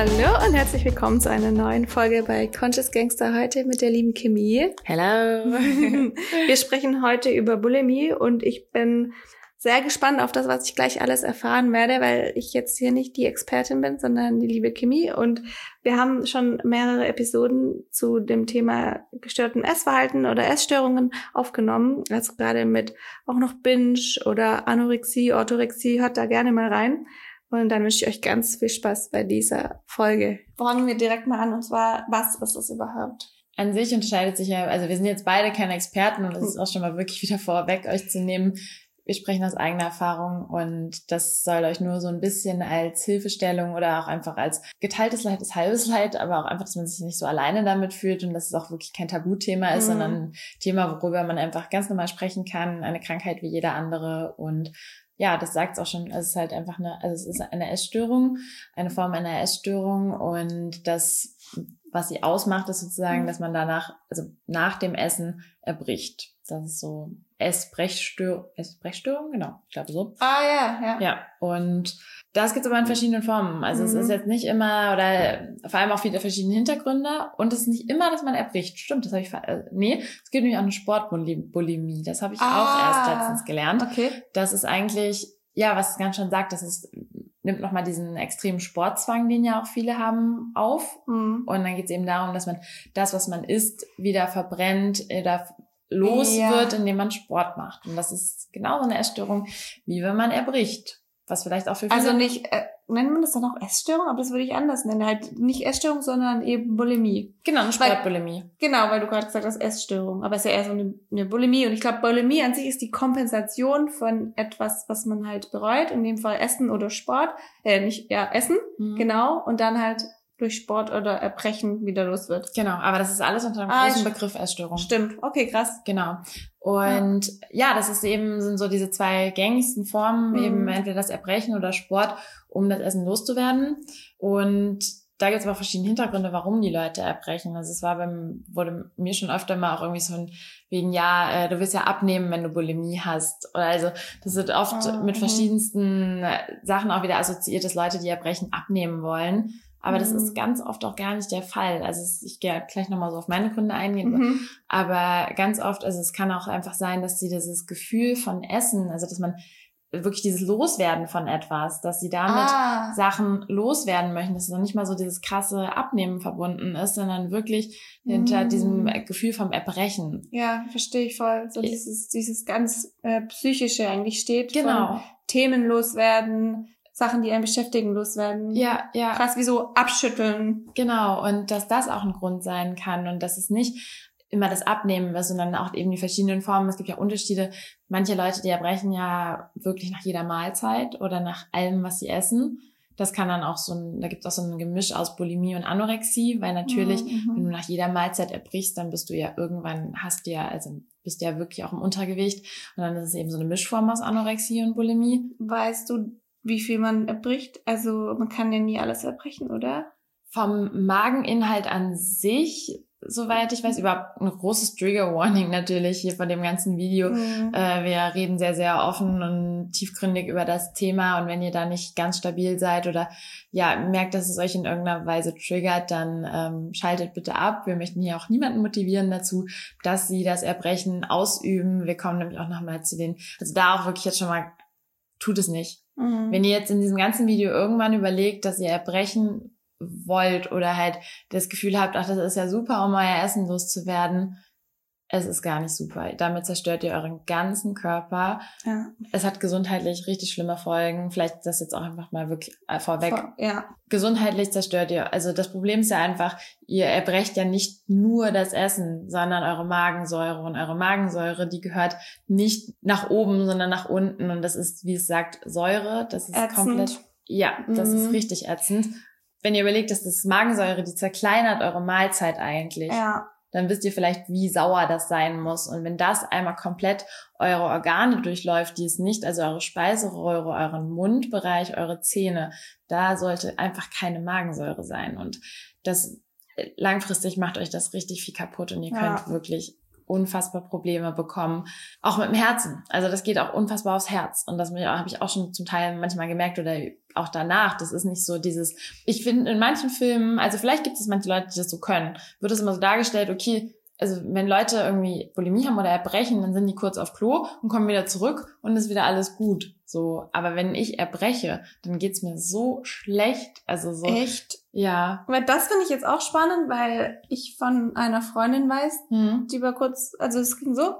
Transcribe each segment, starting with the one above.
Hallo und herzlich willkommen zu einer neuen Folge bei Conscious Gangster heute mit der lieben Chemie. Hello. Wir sprechen heute über Bulimie und ich bin sehr gespannt auf das, was ich gleich alles erfahren werde, weil ich jetzt hier nicht die Expertin bin, sondern die liebe Chemie. Und wir haben schon mehrere Episoden zu dem Thema gestörten Essverhalten oder Essstörungen aufgenommen. Also gerade mit auch noch Binge oder Anorexie, Orthorexie. Hört da gerne mal rein. Und dann wünsche ich euch ganz viel Spaß bei dieser Folge. Fangen wir direkt mal an, und zwar, was ist das überhaupt? An sich unterscheidet sich ja, also wir sind jetzt beide keine Experten und das ist auch schon mal wirklich wieder vorweg, euch zu nehmen. Wir sprechen aus eigener Erfahrung und das soll euch nur so ein bisschen als Hilfestellung oder auch einfach als geteiltes Leid ist halbes Leid, aber auch einfach, dass man sich nicht so alleine damit fühlt und dass es auch wirklich kein Tabuthema ist, mhm. sondern ein Thema, worüber man einfach ganz normal sprechen kann, eine Krankheit wie jeder andere und ja, das sagt es auch schon. Es ist halt einfach eine, also es ist eine Essstörung, eine Form einer Essstörung und das, was sie ausmacht, ist sozusagen, mhm. dass man danach, also nach dem Essen erbricht. Das ist so Essbrechstörung, Essbrechstörung, genau, ich glaube so. Ah ja, ja. Ja, und das gibt es aber in verschiedenen Formen. Also mhm. es ist mhm. jetzt nicht immer, oder vor allem auch viele verschiedene Hintergründe. Und es ist nicht immer, dass man erbricht. Stimmt, das habe ich, äh, nee, es gibt nämlich auch eine Sportbulimie. Das habe ich ah, auch erst letztens gelernt. Okay. Das ist eigentlich, ja, was es ganz schon sagt, das ist nimmt nochmal diesen extremen Sportzwang, den ja auch viele haben, auf. Mhm. Und dann geht es eben darum, dass man das, was man isst, wieder verbrennt oder los ja. wird, indem man Sport macht. Und das ist genauso eine Essstörung, wie wenn man erbricht. Was vielleicht auch für viele... Also nicht, äh, nennt man das dann auch Essstörung? Aber das würde ich anders nennen. Halt nicht Essstörung, sondern eben Bulimie. Genau, eine Sportbulimie. Genau, weil du gerade gesagt hast, Essstörung. Aber es ist ja eher so eine, eine Bulimie. Und ich glaube, Bulimie an sich ist die Kompensation von etwas, was man halt bereut. In dem Fall Essen oder Sport. Äh, nicht, ja, Essen. Mhm. Genau. Und dann halt durch Sport oder Erbrechen wieder los wird. Genau, aber das ist alles unter dem ah, großen Begriff Essstörung. Stimmt, okay, krass. Genau. Und ja. ja, das ist eben, sind so diese zwei gängigsten Formen, mhm. eben entweder das Erbrechen oder Sport, um das Essen loszuwerden. Und da gibt es aber verschiedene Hintergründe, warum die Leute erbrechen. Also es war beim, wurde mir schon öfter mal auch irgendwie so ein, wegen, ja, äh, du willst ja abnehmen, wenn du Bulimie hast. Oder also das wird oft oh, mit verschiedensten Sachen auch wieder assoziiert, dass Leute, die erbrechen, abnehmen wollen. Aber mhm. das ist mhm. ganz oft auch gar nicht der Fall. Also ich gehe gleich nochmal so auf meine Gründe eingehen. Mhm. Aber ganz oft, also es kann auch einfach sein, dass sie dieses Gefühl von Essen, also dass man wirklich dieses Loswerden von etwas, dass sie damit ah. Sachen loswerden möchten, dass es noch nicht mal so dieses krasse Abnehmen verbunden ist, sondern wirklich hinter mm. diesem Gefühl vom Erbrechen. Ja, verstehe ich voll. So dieses, dieses ganz äh, psychische eigentlich steht. Genau. Von Themen loswerden, Sachen, die einen beschäftigen, loswerden. Ja, ja. Krass, wie so abschütteln. Genau, und dass das auch ein Grund sein kann und dass es nicht immer das Abnehmen ist, sondern auch eben die verschiedenen Formen. Es gibt ja Unterschiede. Manche Leute, die erbrechen ja wirklich nach jeder Mahlzeit oder nach allem, was sie essen. Das kann dann auch so ein, da gibt es auch so ein Gemisch aus Bulimie und Anorexie, weil natürlich, mhm. wenn du nach jeder Mahlzeit erbrichst, dann bist du ja irgendwann, hast du ja, also bist du ja wirklich auch im Untergewicht. Und dann ist es eben so eine Mischform aus Anorexie und Bulimie. Weißt du, wie viel man erbricht. Also man kann ja nie alles erbrechen, oder? Vom Mageninhalt an sich, soweit ich weiß, überhaupt ein großes Trigger Warning natürlich hier von dem ganzen Video. Mhm. Äh, wir reden sehr, sehr offen und tiefgründig über das Thema und wenn ihr da nicht ganz stabil seid oder ja, merkt, dass es euch in irgendeiner Weise triggert, dann ähm, schaltet bitte ab. Wir möchten hier auch niemanden motivieren dazu, dass sie das Erbrechen ausüben. Wir kommen nämlich auch nochmal zu den, also da auch wirklich jetzt schon mal, tut es nicht Mhm. Wenn ihr jetzt in diesem ganzen Video irgendwann überlegt, dass ihr erbrechen wollt oder halt das Gefühl habt, ach, das ist ja super, um euer Essen loszuwerden, es ist gar nicht super. Damit zerstört ihr euren ganzen Körper. Ja. Es hat gesundheitlich richtig schlimme Folgen. Vielleicht das jetzt auch einfach mal wirklich äh, vorweg. Vor, ja. Gesundheitlich zerstört ihr. Also das Problem ist ja einfach, ihr erbrecht ja nicht nur das Essen, sondern eure Magensäure. Und eure Magensäure, die gehört nicht nach oben, sondern nach unten. Und das ist, wie es sagt, Säure. Das ist ätzend. komplett, ja, das mhm. ist richtig ätzend. Wenn ihr überlegt, dass das Magensäure, die zerkleinert eure Mahlzeit eigentlich. Ja dann wisst ihr vielleicht, wie sauer das sein muss. Und wenn das einmal komplett eure Organe durchläuft, die es nicht, also eure Speiseröhre, euren Mundbereich, eure Zähne, da sollte einfach keine Magensäure sein. Und das langfristig macht euch das richtig viel kaputt und ihr ja. könnt wirklich unfassbar Probleme bekommen, auch mit dem Herzen. Also das geht auch unfassbar aufs Herz und das habe ich auch schon zum Teil manchmal gemerkt oder auch danach. Das ist nicht so dieses, ich finde in manchen Filmen, also vielleicht gibt es manche Leute, die das so können, wird es immer so dargestellt, okay, also wenn Leute irgendwie Bulimie haben oder erbrechen, dann sind die kurz auf Klo und kommen wieder zurück und ist wieder alles gut. So, aber wenn ich erbreche, dann geht's mir so schlecht. Also so. Echt? Ja. Weil das finde ich jetzt auch spannend, weil ich von einer Freundin weiß, Hm. die war kurz, also es ging so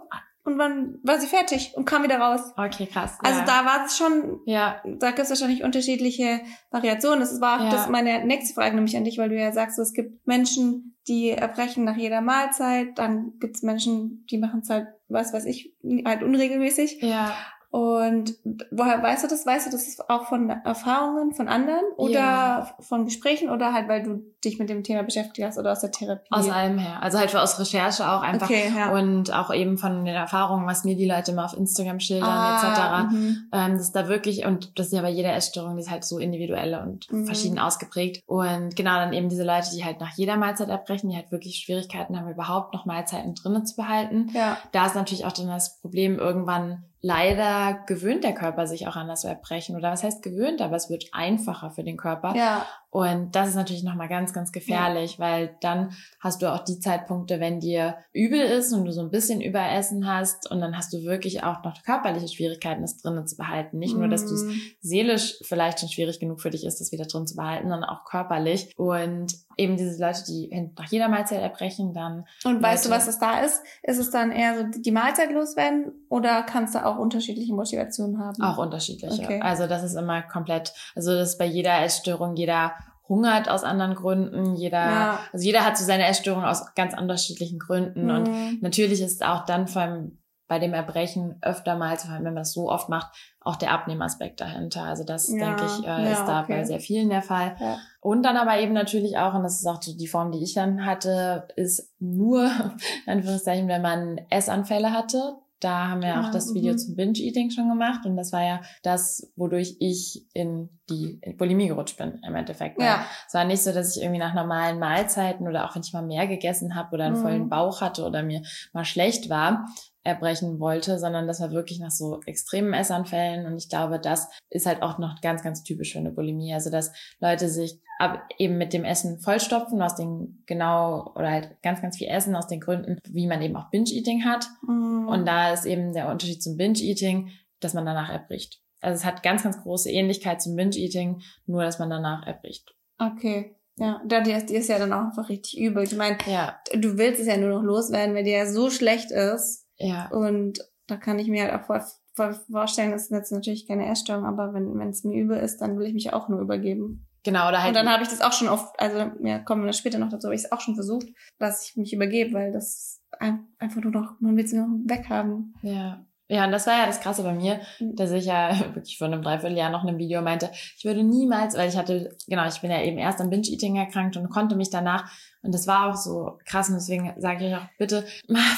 und dann war sie fertig und kam wieder raus. Okay, krass. Also ja. da war es schon, Ja, da gibt es wahrscheinlich unterschiedliche Variationen. Das war auch Ja. das meine nächste Frage nämlich an dich, weil du ja sagst, so, es gibt Menschen, die erbrechen nach jeder Mahlzeit, dann gibt es Menschen, die machen es halt, was weiß ich, halt unregelmäßig. ja. Und woher weißt du das? Weißt du das auch von Erfahrungen von anderen oder Ja. von Gesprächen oder halt, weil du dich mit dem Thema beschäftigt hast oder aus der Therapie? Aus allem her. Also halt aus Recherche auch einfach. Okay, ja. Und auch eben von den Erfahrungen, was mir die Leute immer auf Instagram schildern, Ah, etc. mhm. Ähm, das ist da wirklich, und das ist ja bei jeder Essstörung, die ist halt so individuell und Mhm. verschieden ausgeprägt. Und genau, dann eben diese Leute, die halt nach jeder Mahlzeit erbrechen, die halt wirklich Schwierigkeiten haben, überhaupt noch Mahlzeiten drinnen zu behalten. Ja. Da ist natürlich auch dann das Problem, irgendwann leider gewöhnt der Körper sich auch an das Erbrechen. Oder was heißt gewöhnt, aber es wird einfacher für den Körper. Ja. Und das ist natürlich nochmal ganz, ganz gefährlich, weil dann hast du auch die Zeitpunkte, wenn dir übel ist und du so ein bisschen Überessen hast und dann hast du wirklich auch noch körperliche Schwierigkeiten, das drinnen zu behalten. Nicht nur, dass du es Mhm. seelisch vielleicht schon schwierig genug für dich ist, das wieder drin zu behalten, sondern auch körperlich. Und eben diese Leute, die nach jeder Mahlzeit erbrechen, dann Und weißt du, Leute- was das da ist? Ist es dann eher so die Mahlzeit loswerden oder kannst du auch unterschiedliche Motivationen haben? auch unterschiedliche. Okay. Also das ist immer komplett, also das ist bei jeder Essstörung, jeder hungert aus anderen Gründen, jeder, Ja. also jeder hat so seine Essstörung aus ganz unterschiedlichen Gründen und Mhm. Natürlich ist auch dann vor allem bei dem Erbrechen öfter mal, vor allem wenn man es so oft macht, auch der Abnehmaspekt dahinter. Also das, Ja, denke ich, äh, ja, ist da okay. bei sehr vielen der Fall. Ja. Und dann aber eben natürlich auch, und das ist auch die Form, die ich dann hatte, ist nur, in Anführungszeichen, wenn man Essanfälle hatte. Da haben wir Ah, auch das Video mhm. zum Binge-Eating schon gemacht. Und das war ja das, wodurch ich in die Bulimie gerutscht bin, im Endeffekt. Ja. es war nicht so, dass ich irgendwie nach normalen Mahlzeiten oder auch wenn ich mal mehr gegessen habe oder einen Mhm. vollen Bauch hatte oder mir mal schlecht war, erbrechen wollte, sondern das war wirklich nach so extremen Essanfällen. Und ich glaube, das ist halt auch noch ganz, ganz typisch für eine Bulimie. Also, dass Leute sich ab, eben mit dem Essen vollstopfen, aus den genau, oder halt ganz, ganz viel essen, aus den Gründen, wie man eben auch Binge-Eating hat. Mhm. Und da ist eben der Unterschied zum Binge-Eating, dass man danach erbricht. Also es hat ganz, ganz große Ähnlichkeit zum Binge-Eating, nur dass man danach erbricht. Okay. Ja, da die, die ist ja dann auch einfach richtig übel. Ich meine, Ja, du willst es ja nur noch loswerden, wenn dir ja so schlecht ist. Ja, Und da kann ich mir halt auch voll, voll vorstellen, das ist jetzt natürlich keine Essstörung, aber wenn wenn es mir übel ist, dann will ich mich auch nur übergeben. genau. Oder halt Und dann habe ich das auch schon oft, also ja, kommen wir später noch dazu, habe ich es auch schon versucht, dass ich mich übergebe, weil das ein, einfach nur noch, man will es nur noch weghaben. Ja. Ja, und das war ja das Krasse bei mir, Mhm. dass ich ja wirklich vor einem Dreivierteljahr noch in einem Video meinte, ich würde niemals, weil ich hatte, genau, ich bin ja eben erst an Binge-Eating erkrankt und konnte mich danach, und das war auch so krass, und deswegen sage ich euch auch bitte,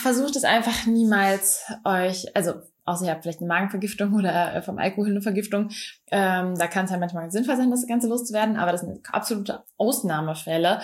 versucht es einfach niemals euch, also außer ihr habt vielleicht eine Magenvergiftung oder äh, vom Alkohol eine Vergiftung, ähm, da kann es halt manchmal sinnvoll sein, das Ganze loszuwerden, aber das sind absolute Ausnahmefälle,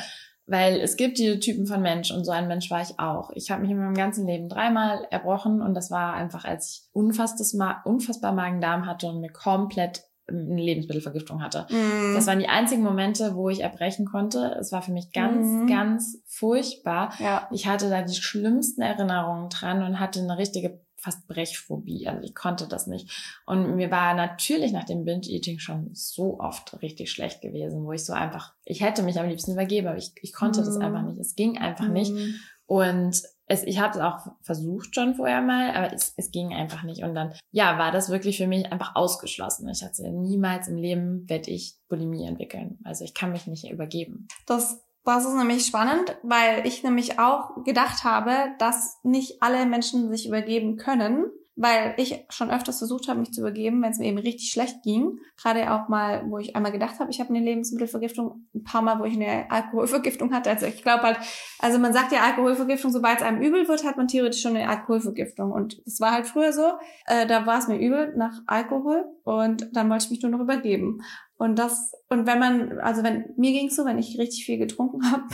weil es gibt diese Typen von Mensch und so ein Mensch war ich auch. Ich habe mich in meinem ganzen Leben dreimal erbrochen und das war einfach, als ich unfassbares Ma unfassbar Magen-Darm hatte und mir komplett eine Lebensmittelvergiftung hatte. Mhm. Das waren die einzigen Momente, wo ich erbrechen konnte. Es war für mich ganz, Mhm. ganz furchtbar. ja. Ich hatte da die schlimmsten Erinnerungen dran und hatte eine richtige fast Brechphobie. Also ich konnte das nicht. Und mir war natürlich nach dem Binge-Eating schon so oft richtig schlecht gewesen, wo ich so einfach, ich hätte mich am liebsten übergeben, aber ich, ich konnte das Mhm. einfach nicht. Es ging einfach nicht. Mhm. Und es, ich habe es auch versucht schon vorher mal, aber es, es ging einfach nicht. Und dann, ja, war das wirklich für mich einfach ausgeschlossen. Ich hatte niemals im Leben, werde ich Bulimie entwickeln. Also ich kann mich nicht übergeben. Das, das ist nämlich spannend, weil ich nämlich auch gedacht habe, dass nicht alle Menschen sich übergeben können, weil ich schon öfters versucht habe, mich zu übergeben, wenn es mir eben richtig schlecht ging. Gerade auch mal, wo ich einmal gedacht habe, ich habe eine Lebensmittelvergiftung, ein paar Mal, wo ich eine Alkoholvergiftung hatte. Also ich glaube halt, also man sagt ja Alkoholvergiftung, sobald es einem übel wird, hat man theoretisch schon eine Alkoholvergiftung. Und das war halt früher so. Äh, da war es mir übel nach Alkohol und dann wollte ich mich nur noch übergeben. Und das, und wenn man, also wenn, mir ging's so, wenn ich richtig viel getrunken habe,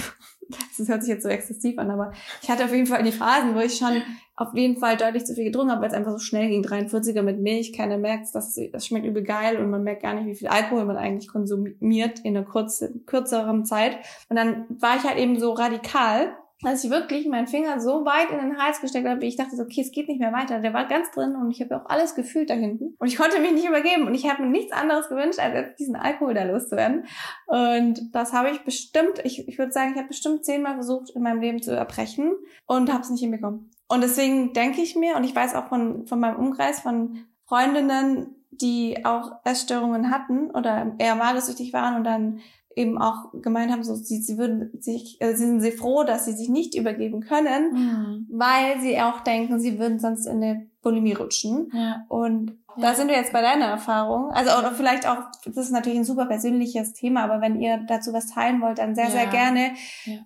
das hört sich jetzt so exzessiv an, aber ich hatte auf jeden Fall die Phasen, wo ich schon auf jeden Fall deutlich zu viel getrunken habe, weil es einfach so schnell ging. 43er mit Milch, keiner merkt das, das schmeckt übel geil und man merkt gar nicht, wie viel Alkohol man eigentlich konsumiert in einer kurzen, kürzeren Zeit. Und dann war ich halt eben so radikal dass ich wirklich meinen Finger so weit in den Hals gesteckt habe, ich dachte, so, okay, es geht nicht mehr weiter. Der war ganz drin und ich habe auch alles gefühlt da hinten. Und ich konnte mich nicht übergeben. Und ich habe mir nichts anderes gewünscht, als jetzt diesen Alkohol da loszuwerden. Und das habe ich bestimmt, ich, ich würde sagen, ich habe bestimmt zehnmal versucht, in meinem Leben zu erbrechen und habe es nicht hinbekommen. Und deswegen denke ich mir, und ich weiß auch von, von meinem Umkreis, von Freundinnen, die auch Essstörungen hatten oder eher magersüchtig waren und dann eben auch gemeint haben, so sie, sie würden sich, äh, sie sind sehr froh, dass sie sich nicht übergeben können, mhm. weil sie auch denken, sie würden sonst in eine Bulimie rutschen. Ja. Und ja. da sind wir jetzt bei deiner Erfahrung. Also oder vielleicht auch, das ist natürlich ein super persönliches Thema, aber wenn ihr dazu was teilen wollt, dann sehr, ja. sehr gerne.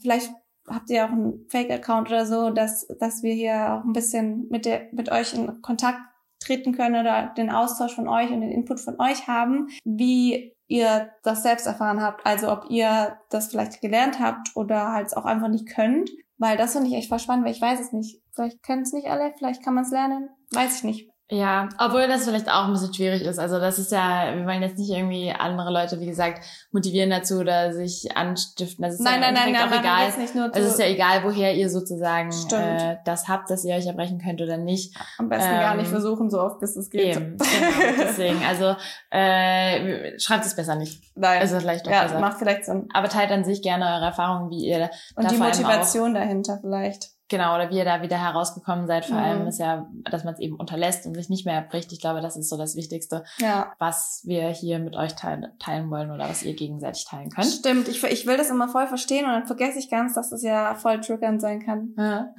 Vielleicht habt ihr auch einen Fake-Account oder so, dass, dass wir hier auch ein bisschen mit, der, mit euch in Kontakt treten können oder den Austausch von euch und den Input von euch haben, wie ihr das selbst erfahren habt. Also ob ihr das vielleicht gelernt habt oder halt auch einfach nicht könnt. Weil das finde ich echt voll spannend, weil ich weiß es nicht. Vielleicht können es nicht alle, vielleicht kann man es lernen. Weiß ich nicht. Ja, obwohl das vielleicht auch ein bisschen schwierig ist. Also das ist ja, wir wollen jetzt nicht irgendwie andere Leute, wie gesagt, motivieren dazu oder sich anstiften. Das ist nein, ja nein, nein, nein, auch egal. Nicht nur es ist ja egal, woher ihr sozusagen äh, das habt, dass ihr euch erbrechen könnt oder nicht. Am besten ähm, gar nicht ähm, versuchen, so oft bis es geht. Eben, genau, deswegen. Also äh, schreibt es besser nicht. Nein. Also vielleicht doch ja, besser. macht vielleicht Sinn. Aber teilt an sich gerne eure Erfahrungen, wie ihr Und die Motivation dahinter vielleicht. Genau, oder wie ihr da wieder herausgekommen seid, vor mhm. allem ist ja, dass man es eben unterlässt und sich nicht mehr erbricht. Ich glaube, das ist so das Wichtigste, ja. was wir hier mit euch teilen, teilen wollen oder was ihr gegenseitig teilen könnt. Stimmt, ich, ich will das immer voll verstehen und dann vergesse ich ganz, dass das ja voll triggernd sein kann. Ja.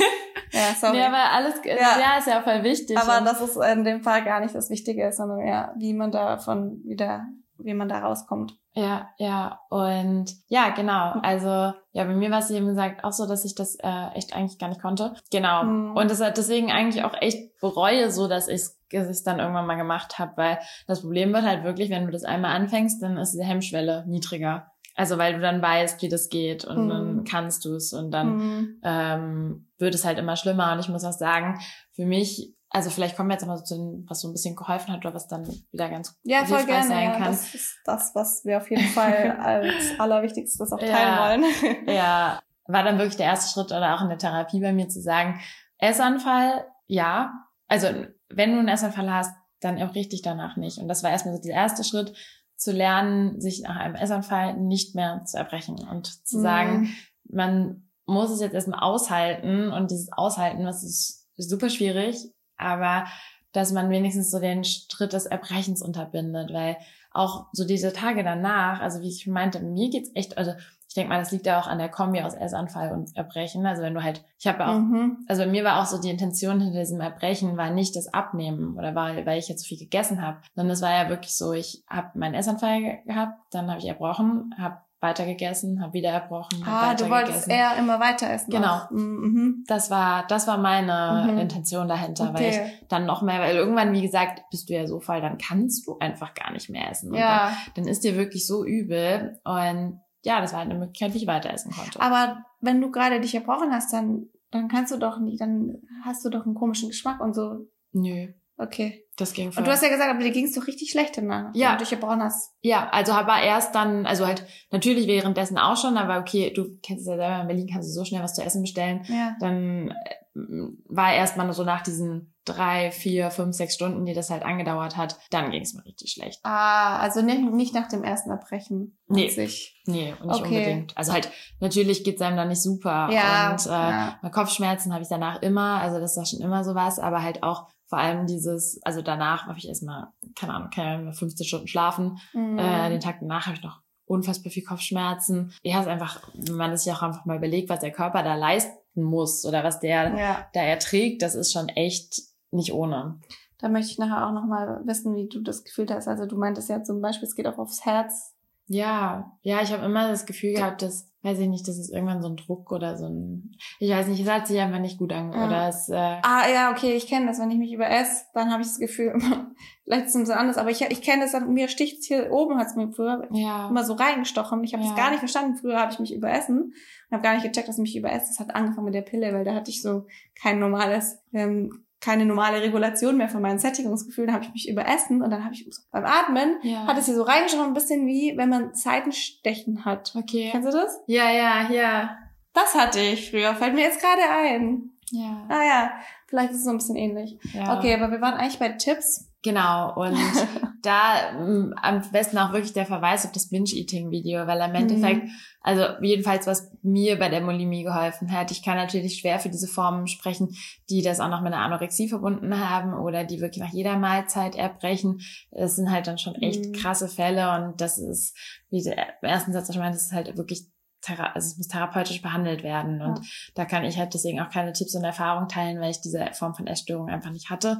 ja, sorry. Ja, aber alles, ja. ja, ist ja voll wichtig. Aber das ist in dem Fall gar nicht das Wichtige, sondern ja, wie man davon wieder, wie man da rauskommt. Ja, ja, und ja, genau. Also, ja, bei mir war es eben gesagt auch so, dass ich das äh, echt eigentlich gar nicht konnte. Genau. Mhm. Und das hat deswegen eigentlich auch echt bereue, so dass ich es dann irgendwann mal gemacht habe, weil das Problem wird halt wirklich, wenn du das einmal anfängst, dann ist die Hemmschwelle niedriger. Also weil du dann weißt, wie das geht und mhm. dann kannst du es und dann mhm. ähm, wird es halt immer schlimmer. Und ich muss auch sagen, für mich also vielleicht kommen wir jetzt mal so zu dem, was so ein bisschen geholfen hat oder was dann wieder ganz ja, voll gerne, sein kann. Ja, das ist das, was wir auf jeden Fall als allerwichtigstes auch teilen ja, wollen. ja, war dann wirklich der erste Schritt oder auch in der Therapie bei mir zu sagen, Essanfall, ja. Also wenn du einen Essanfall hast, dann auch richtig danach nicht. Und das war erstmal so der erste Schritt, zu lernen, sich nach einem Essanfall nicht mehr zu erbrechen und zu mhm. sagen, man muss es jetzt erstmal aushalten und dieses Aushalten, was ist super schwierig, aber dass man wenigstens so den Schritt des Erbrechens unterbindet, weil auch so diese Tage danach, also wie ich meinte, mir geht's echt, also ich denke mal, das liegt ja auch an der Kombi aus Essanfall und Erbrechen. Also wenn du halt, ich habe auch, mhm. also bei mir war auch so die Intention hinter diesem Erbrechen war nicht das Abnehmen oder weil, weil ich jetzt so viel gegessen habe, sondern es war ja wirklich so, ich habe meinen Essanfall gehabt, dann habe ich erbrochen, habe weiter gegessen, habe wieder erbrochen. Ah, weiter du wolltest gegessen. eher immer weiter essen. Genau. Mhm. Das war, das war meine mhm. Intention dahinter, okay. weil ich dann noch mehr, weil irgendwann, wie gesagt, bist du ja so voll, dann kannst du einfach gar nicht mehr essen. Ja. Dann, dann ist dir wirklich so übel und ja, das war halt eine Möglichkeit, wie ich weiter essen konnte. Aber wenn du gerade dich erbrochen hast, dann, dann kannst du doch nicht, dann hast du doch einen komischen Geschmack und so. Nö. Okay. Das ging voll. Und du hast ja gesagt, aber dir ging es doch richtig schlecht danach, ja. wenn du dich gebrochen hast. Ja, also war erst dann, also halt natürlich währenddessen auch schon, aber okay, du kennst es ja selber, in Berlin kannst du so schnell was zu essen bestellen. Ja. Dann äh, war erst mal so nach diesen drei, vier, fünf, sechs Stunden, die das halt angedauert hat, dann ging es mir richtig schlecht. Ah, also nicht, nicht nach dem ersten Erbrechen. Nee. Sich. Nee, nicht okay. unbedingt. Also halt, natürlich geht's einem dann nicht super. Ja, und äh, ja. Kopfschmerzen habe ich danach immer, also das war schon immer sowas, aber halt auch vor allem dieses, also danach habe ich erstmal, keine Ahnung, keine 15 Stunden schlafen. Mhm. Äh, den Tag danach habe ich noch unfassbar viel Kopfschmerzen. Ja, es ist einfach, wenn man sich auch einfach mal überlegt, was der Körper da leisten muss oder was der ja. da erträgt, das ist schon echt nicht ohne. Da möchte ich nachher auch nochmal wissen, wie du das gefühlt hast. Also du meintest ja zum Beispiel, es geht auch aufs Herz. Ja, ja, ich habe immer das Gefühl gehabt, dass weiß ich nicht, das ist irgendwann so ein Druck oder so ein, ich weiß nicht, es hat sich einfach nicht gut an, Ja. oder es, äh, Ah, ja, okay, ich kenne das. Wenn ich mich überesse, dann habe ich das Gefühl, vielleicht ist es so anders, aber ich, ich kenne das dann, mir sticht hier oben, hat es mir früher ja, immer so reingestochen. Ich habe Ja. das gar nicht verstanden. Früher habe ich mich überessen und habe gar nicht gecheckt, dass ich mich überesse. Das hat angefangen mit der Pille, weil da hatte ich so kein normales, ähm, keine normale Regulation mehr von meinen Sättigungsgefühlen. Habe ich mich überessen und dann habe ich beim Atmen ja. hat es hier so reingestochen, ein bisschen wie wenn man Seitenstechen hat. okay. Kennst du das? Ja, ja, ja, Das hatte ich früher. Fällt mir jetzt gerade ein. ja, Ah ja, vielleicht ist es so ein bisschen ähnlich. ja. Okay, aber wir waren eigentlich bei Tipps. Genau, und da ähm, am besten auch wirklich der Verweis auf das Binge-Eating-Video, weil im Endeffekt, also jedenfalls, was mir bei der Bulimie geholfen hat, ich kann natürlich schwer für diese Formen sprechen, die das auch noch mit einer Anorexie verbunden haben oder die wirklich nach jeder Mahlzeit erbrechen. Das sind halt dann schon echt Mhm. krasse Fälle und das ist, wie der im ersten Satz schon meinte, das ist halt wirklich thera also es muss therapeutisch behandelt werden. Und Ja. da kann ich halt deswegen auch keine Tipps und Erfahrungen teilen, weil ich diese Form von Essstörung einfach nicht hatte.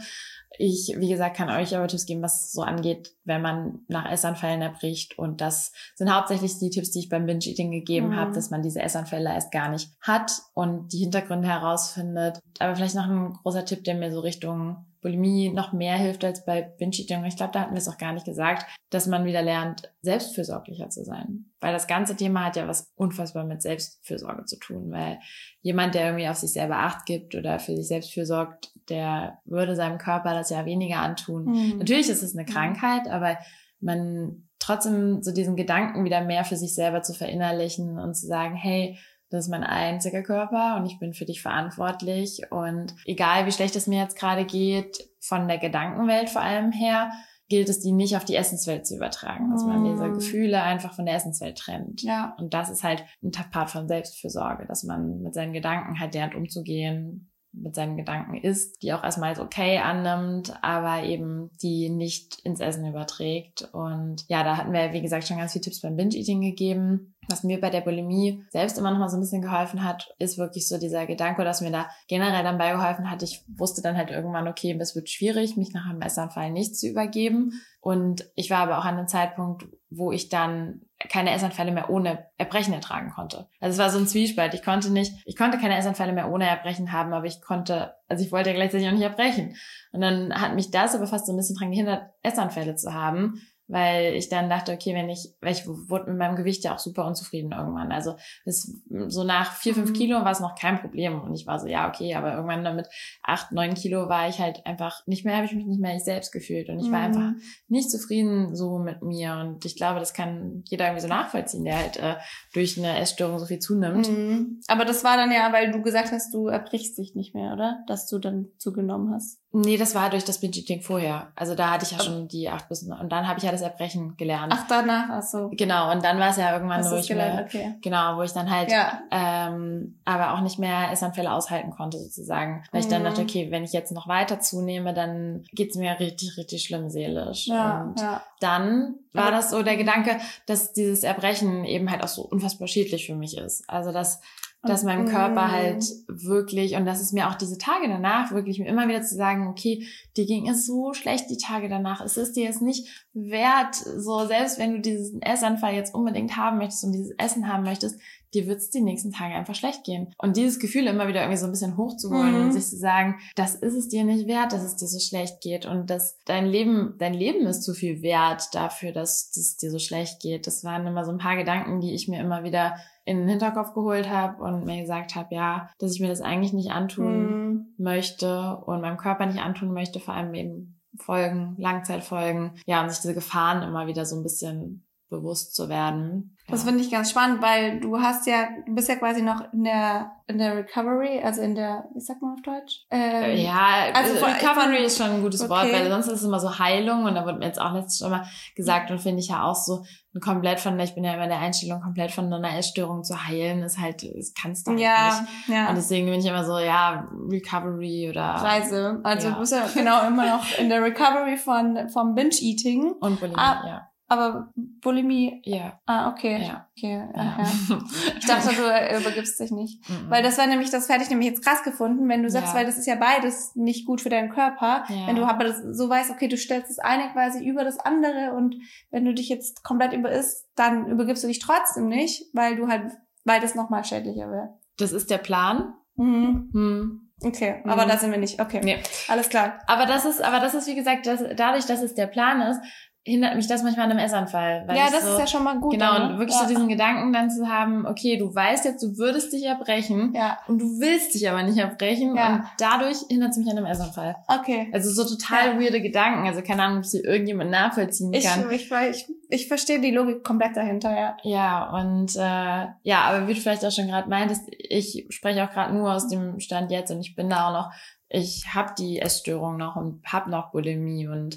Ich, wie gesagt, kann euch aber Tipps geben, was so angeht, wenn man nach Essanfällen erbricht. Und das sind hauptsächlich die Tipps, die ich beim Binge-Eating gegeben Mhm. habe, dass man diese Essanfälle erst gar nicht hat und die Hintergründe herausfindet. Aber vielleicht noch ein großer Tipp, der mir so Richtung Bulimie noch mehr hilft als bei Binge-Eating. Ich glaube, da hatten wir es auch gar nicht gesagt, dass man wieder lernt, selbstfürsorglicher zu sein. Weil das ganze Thema hat ja was unfassbar mit Selbstfürsorge zu tun, weil jemand, der irgendwie auf sich selber Acht gibt oder für sich selbst fürsorgt, der würde seinem Körper das ja weniger antun. Mhm. Natürlich ist es eine Krankheit, aber man trotzdem so diesen Gedanken wieder mehr für sich selber zu verinnerlichen und zu sagen, hey, das ist mein einziger Körper und ich bin für dich verantwortlich und egal wie schlecht es mir jetzt gerade geht, von der Gedankenwelt vor allem her, gilt es, die nicht auf die Essenswelt zu übertragen, dass man diese Mm. Gefühle einfach von der Essenswelt trennt. Ja. Und das ist halt ein Part von Selbstfürsorge, dass man mit seinen Gedanken halt lernt umzugehen, mit seinen Gedanken isst, die auch erstmal als okay annimmt, aber eben die nicht ins Essen überträgt. Und ja, da hatten wir, wie gesagt, schon ganz viele Tipps beim Binge-Eating gegeben. Was mir bei der Bulimie selbst immer noch mal so ein bisschen geholfen hat, ist wirklich so dieser Gedanke, dass mir da generell dann beigeholfen hat. Ich wusste dann halt irgendwann, okay, es wird schwierig, mich nach einem Essanfall nicht zu übergeben. Und ich war aber auch an einem Zeitpunkt, wo ich dann keine Essanfälle mehr ohne Erbrechen ertragen konnte. Also es war so ein Zwiespalt. Ich konnte nicht, ich konnte keine Essanfälle mehr ohne Erbrechen haben, aber ich konnte, also ich wollte ja gleichzeitig auch nicht erbrechen. Und dann hat mich das aber fast so ein bisschen dran gehindert, Essanfälle zu haben, weil ich dann dachte, okay, wenn ich, weil ich wurde mit meinem Gewicht ja auch super unzufrieden irgendwann. Also das, so nach vier, fünf Mhm. Kilo war es noch kein Problem und ich war so, ja, okay, aber irgendwann dann mit acht, neun Kilo war ich halt einfach nicht mehr, habe ich mich nicht mehr ich selbst gefühlt und ich war Mhm. einfach nicht zufrieden so mit mir und ich glaube, das kann jeder irgendwie so nachvollziehen, der halt äh, durch eine Essstörung so viel zunimmt. Mhm. Aber das war dann ja, weil du gesagt hast, du erbrichst dich nicht mehr, oder? Dass du dann zugenommen hast. Nee, das war durch das Binge-Eating vorher. Also da hatte ich ja schon die acht bis und dann habe ich ja das Erbrechen gelernt. Ach, danach, ach so. Genau, und dann war es ja irgendwann, Hast wo ich gelernt, mir, okay. genau, wo ich dann halt Ja. ähm, aber auch nicht mehr Essanfälle aushalten konnte sozusagen. Weil ich dann Mhm. dachte, okay, wenn ich jetzt noch weiter zunehme, dann geht's mir richtig, richtig schlimm seelisch. Ja, und ja. dann war Aber- das so der Gedanke, dass dieses Erbrechen eben halt auch so unfassbar schädlich für mich ist. Also dass dass meinem Körper halt wirklich, und das ist mir auch diese Tage danach wirklich mir immer wieder zu sagen, okay, dir ging es so schlecht die Tage danach. Es ist dir jetzt nicht wert, so selbst wenn du diesen Essanfall jetzt unbedingt haben möchtest und dieses Essen haben möchtest, dir wird es die nächsten Tage einfach schlecht gehen. Und dieses Gefühl immer wieder irgendwie so ein bisschen hochzuholen Mhm. und sich zu sagen, das ist es dir nicht wert, dass es dir so schlecht geht und dass dein Leben, dein Leben ist zu viel wert dafür, dass es dir so schlecht geht. Das waren immer so ein paar Gedanken, die ich mir immer wieder in den Hinterkopf geholt habe und mir gesagt habe, ja, dass ich mir das eigentlich nicht antun Mhm. möchte und meinem Körper nicht antun möchte, vor allem eben Folgen, Langzeitfolgen, ja, und sich diese Gefahren immer wieder so ein bisschen bewusst zu werden. Das finde ich ganz spannend, weil du hast ja, du bist ja quasi noch in der in der Recovery, also in der, wie sagt man auf Deutsch? Ähm, Äh, ja, also also von- Recovery von- ist schon ein gutes okay. Wort, weil sonst ist es immer so Heilung und da wurde mir jetzt auch letztes schon mal gesagt und finde ich ja auch so ein komplett von, ich bin ja immer der Einstellung, komplett von einer Essstörung zu heilen, ist halt, das kannst du halt ja, nicht. ja. Und deswegen bin ich immer so, ja, Recovery oder Reise. Also Ja. du bist ja genau immer noch in der Recovery von vom Binge-Eating. und Bulimie, Ah, ja. Aber Bulimie. Ja. Ah, okay. Ja. Okay. Ja. Ich dachte, du übergibst dich nicht. Weil das war nämlich, das hätte ich nämlich jetzt krass gefunden, wenn du sagst, Ja. weil das ist ja beides nicht gut für deinen Körper. Ja. Wenn du aber das so weißt, okay, du stellst das eine quasi über das andere und wenn du dich jetzt komplett überisst, dann übergibst du dich trotzdem nicht, weil du halt, weil das nochmal schädlicher wäre. Das ist der Plan. Mhm. Hm. Okay, aber Mhm. da sind wir nicht. Okay, Nee. alles klar. Aber das ist, aber das ist, wie gesagt, das, dadurch, dass es der Plan ist, hindert mich das manchmal an einem Essanfall. Weil ja, das so, ist ja schon mal gut. Genau, dann, und ne? wirklich ja. so diesen Gedanken dann zu haben, okay, du weißt jetzt, du würdest dich erbrechen Ja, und du willst dich aber nicht erbrechen Ja. und dadurch hindert es mich an einem Essanfall. okay. Also so total Ja. weirde Gedanken, also keine Ahnung, ob sie irgendjemand nachvollziehen Ich, kann. ich, ich, ich verstehe die Logik komplett dahinter, ja. Ja, und äh, ja, aber wie du vielleicht auch schon gerade meintest, ich spreche auch gerade nur aus dem Stand jetzt und ich bin da auch noch, ich habe die Essstörung noch und habe noch Bulimie und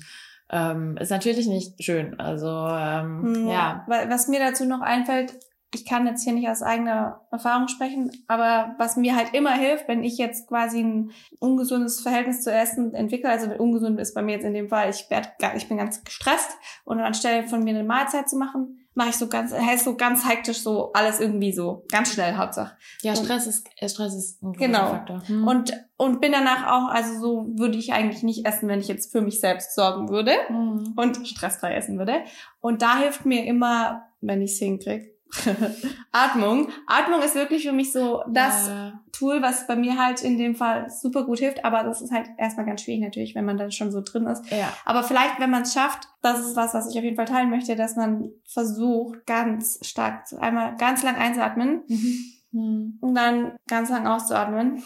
ähm, ist natürlich nicht schön. Also ähm, Hm, ja, Weil, was mir dazu noch einfällt, ich kann jetzt hier nicht aus eigener Erfahrung sprechen, aber was mir halt immer hilft, wenn ich jetzt quasi ein ungesundes Verhältnis zu Essen entwickle, also ungesund ist bei mir jetzt in dem Fall, ich werd, gar- ich bin ganz gestresst und anstelle von mir eine Mahlzeit zu machen, mache ich so ganz, heißt so ganz hektisch so alles irgendwie so, ganz schnell Hauptsache. ja, und- Stress ist äh, Stress ist ein großer Genau. Faktor. Hm. Und, und bin danach auch, also so würde ich eigentlich nicht essen, wenn ich jetzt für mich selbst sorgen würde. Hm. und stressfrei essen würde. Und da hilft mir immer, wenn ich es hinkriege, Atmung. Atmung ist wirklich für mich so das ja. Tool, was bei mir halt in dem Fall super gut hilft. Aber das ist halt erstmal ganz schwierig natürlich, wenn man dann schon so drin ist. ja. Aber vielleicht, wenn man es schafft, das ist was, was ich auf jeden Fall teilen möchte, dass man versucht, ganz stark, zu, einmal ganz lang einzuatmen Hm. und dann ganz lang auszuatmen.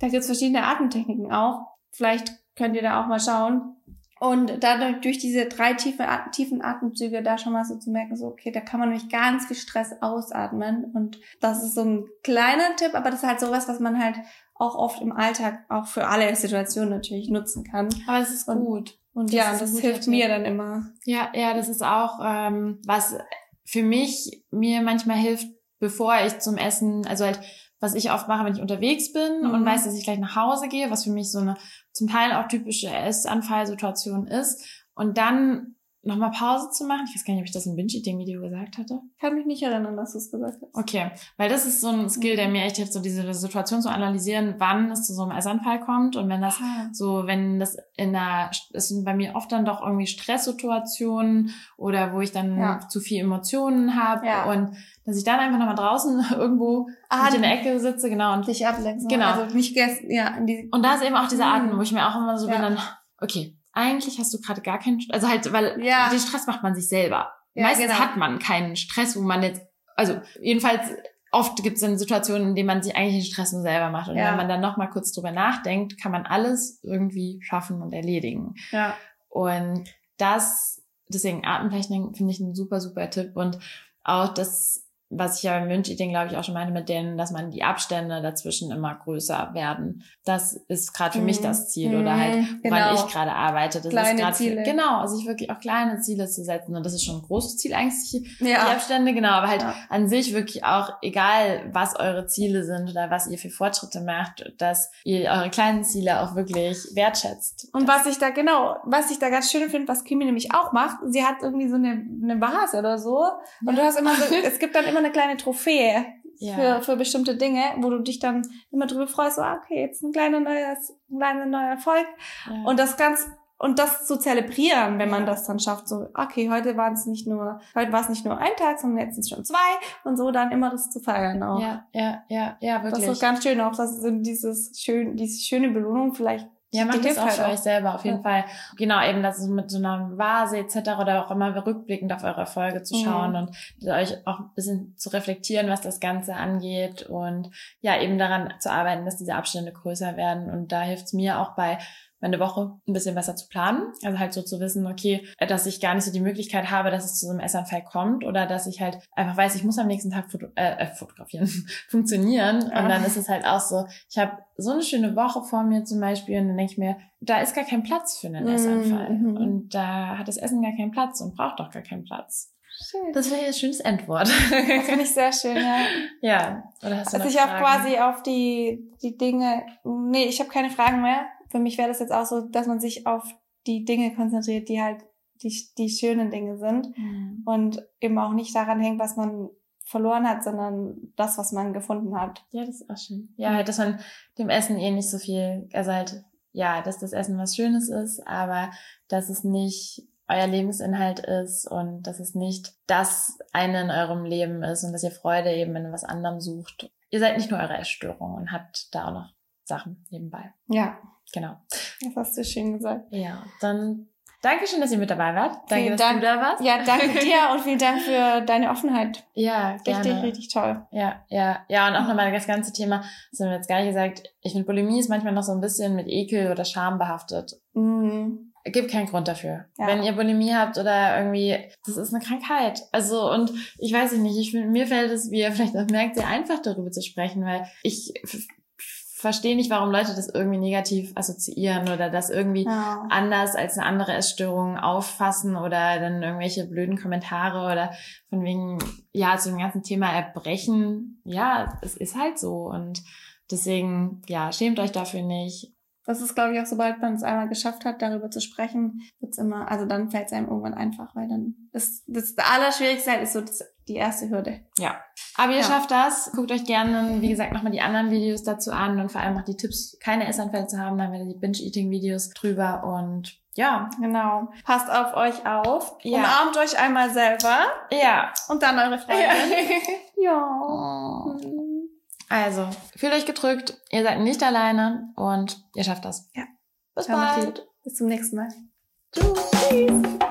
Da gibt's verschiedene Atemtechniken auch. Vielleicht könnt ihr da auch mal schauen. Und dadurch durch diese drei tiefe, tiefen Atemzüge da schon mal so zu merken, so okay, da kann man nämlich ganz viel Stress ausatmen. Und das ist so ein kleiner Tipp, aber das ist halt sowas, was man halt auch oft im Alltag auch für alle Situationen natürlich nutzen kann. Aber es ist Und- gut. Und Das ja, das hilft Tipp. mir dann immer. Ja, ja, das ist auch ähm, was für mich mir manchmal hilft, bevor ich zum Essen, also halt, was ich oft mache, wenn ich unterwegs bin und Mhm. weiß, dass ich gleich nach Hause gehe, was für mich so eine zum Teil auch typische Essanfallsituation ist. Und dann nochmal Pause zu machen. Ich weiß gar nicht, ob ich das im Binge-Eating-Video gesagt hatte. Kann mich nicht erinnern, dass du es gesagt hast. Okay, weil das ist so ein Skill, der mir echt hilft, so diese Situation zu analysieren, wann es zu so einem Essanfall kommt und wenn das Ah. so, wenn das in einer, es sind bei mir oft dann doch irgendwie Stresssituationen oder wo ich dann Ja. zu viel Emotionen habe Ja. und dass ich dann einfach nochmal draußen irgendwo Ah, mit in der Ecke sitze, genau. Und, dich ablenken. Genau. Also mich gestern, ja, und da ist eben auch dieser Mhm. Atem, wo ich mir auch immer so Ja. bin, dann, okay, eigentlich hast du gerade gar keinen, also halt, weil Ja. den Stress macht man sich selber. Ja, Meistens genau. hat man keinen Stress, wo man jetzt, also jedenfalls oft gibt es dann Situationen, in denen man sich eigentlich den Stress nur selber macht. Und Ja. wenn man dann nochmal kurz drüber nachdenkt, kann man alles irgendwie schaffen und erledigen. ja. Und das, deswegen Atemtechnik finde ich ein super, super Tipp. Und auch das, was ich ja beim Binge-Eating, glaube ich, auch schon meinte mit denen, dass man die Abstände dazwischen immer größer werden. Das ist gerade für mich Mhm. das Ziel. Oder halt, Mhm, woran genau. ich gerade arbeite. Das Kleine ist grad Ziele. Genau, also sich wirklich auch kleine Ziele zu setzen. Und das ist schon ein großes Ziel eigentlich, die Ja. Abstände, genau. Aber halt Ja. an sich wirklich auch, egal was eure Ziele sind oder was ihr für Fortschritte macht, dass ihr eure kleinen Ziele auch wirklich wertschätzt. Und was ich da genau, was ich da ganz schön finde, was Kimi nämlich auch macht, sie hat irgendwie so eine, eine Vase oder so. Und du hast immer so, es gibt dann immer eine kleine Trophäe Ja. für, für bestimmte Dinge, wo du dich dann immer drüber freust, so, ah, okay, jetzt ein kleiner neues, ein kleiner neuer Erfolg. Ja. Und das ganz, und das zu zelebrieren, wenn man das dann schafft, so, okay, heute waren es nicht nur, heute war es nicht nur ein Tag, sondern jetzt sind es schon zwei und so dann immer das zu feiern auch. Ja, ja, ja, ja, Das wirklich. ist so ganz schön auch, dass so dieses schön, diese schöne Belohnung vielleicht. Ja, macht das hilft auch halt für euch selber, auf jeden Ja. Fall. Genau, eben, dass es mit so einer Vase etc. oder auch immer rückblickend auf eure Erfolge zu Mhm. schauen und euch auch ein bisschen zu reflektieren, was das Ganze angeht und ja, eben daran zu arbeiten, dass diese Abstände größer werden. Und da hilft es mir auch bei meine Woche ein bisschen besser zu planen. Also halt so zu wissen, okay, dass ich gar nicht so die Möglichkeit habe, dass es zu so einem Essanfall kommt oder dass ich halt einfach weiß, ich muss am nächsten Tag foto äh, äh, fotografieren, funktionieren. Ja. Und dann ist es halt auch so, ich habe so eine schöne Woche vor mir zum Beispiel und dann denke ich mir, da ist gar kein Platz für einen Mhm, Essanfall. mhm. Und da hat das Essen gar keinen Platz und braucht doch gar keinen Platz. Schön. Das wäre jetzt ein schönes Endwort. Das finde ich sehr schön, ja. ja. Oder hast du Also ich habe quasi auf die, die Dinge, nee, ich habe keine Fragen mehr. Für mich wäre das jetzt auch so, dass man sich auf die Dinge konzentriert, die halt, die, die schönen Dinge sind Mhm. und eben auch nicht daran hängt, was man verloren hat, sondern das, was man gefunden hat. Ja, das ist auch schön. Ja, halt, dass man dem Essen eh nicht so viel, also halt, ja, dass das Essen was Schönes ist, aber dass es nicht euer Lebensinhalt ist und dass es nicht das eine in eurem Leben ist und dass ihr Freude eben in was anderem sucht. Ihr seid nicht nur eure Essstörung und habt da auch noch Sachen nebenbei. Ja, Genau. das hast du schön gesagt. Ja, dann danke schön, dass ihr mit dabei wart. Danke, Vielen dass Dank. du da warst. Ja, danke dir und vielen Dank für deine Offenheit. Ja, gerne. Richtig, richtig toll. Ja, ja, ja, und auch nochmal das ganze Thema, das haben wir jetzt gar nicht gesagt, ich finde, Bulimie ist manchmal noch so ein bisschen mit Ekel oder Scham behaftet. Mhm. Gibt keinen Grund dafür. Ja. Wenn ihr Bulimie habt oder irgendwie, das ist eine Krankheit. Also, und ich weiß nicht, ich, mir fällt es, wie ihr vielleicht auch merkt, sehr einfach darüber zu sprechen, weil ich verstehe nicht, warum Leute das irgendwie negativ assoziieren oder das irgendwie Ja. anders als eine andere Essstörung auffassen oder dann irgendwelche blöden Kommentare oder von wegen, ja, zu dem ganzen Thema Erbrechen. Ja, es ist halt so und deswegen, ja, schämt euch dafür nicht. Das ist, glaube ich, auch sobald man es einmal geschafft hat, darüber zu sprechen, wird's immer, also dann fällt es einem irgendwann einfach, weil dann das, das Allerschwierigste halt ist so das, die erste Hürde. Ja. Aber ihr Ja. schafft das. Guckt euch gerne, wie gesagt, nochmal die anderen Videos dazu an und vor allem auch die Tipps, keine Essanfälle zu haben. Da haben wir die Binge-Eating-Videos drüber und ja. Genau. Passt auf euch auf. Ja. Umarmt euch einmal selber Ja. und dann eure Freundin. Ja. Also, fühlt euch gedrückt. Ihr seid nicht alleine und ihr schafft das. Ja. Bis Ja, macht's bald. Bis zum nächsten Mal. Tschüss.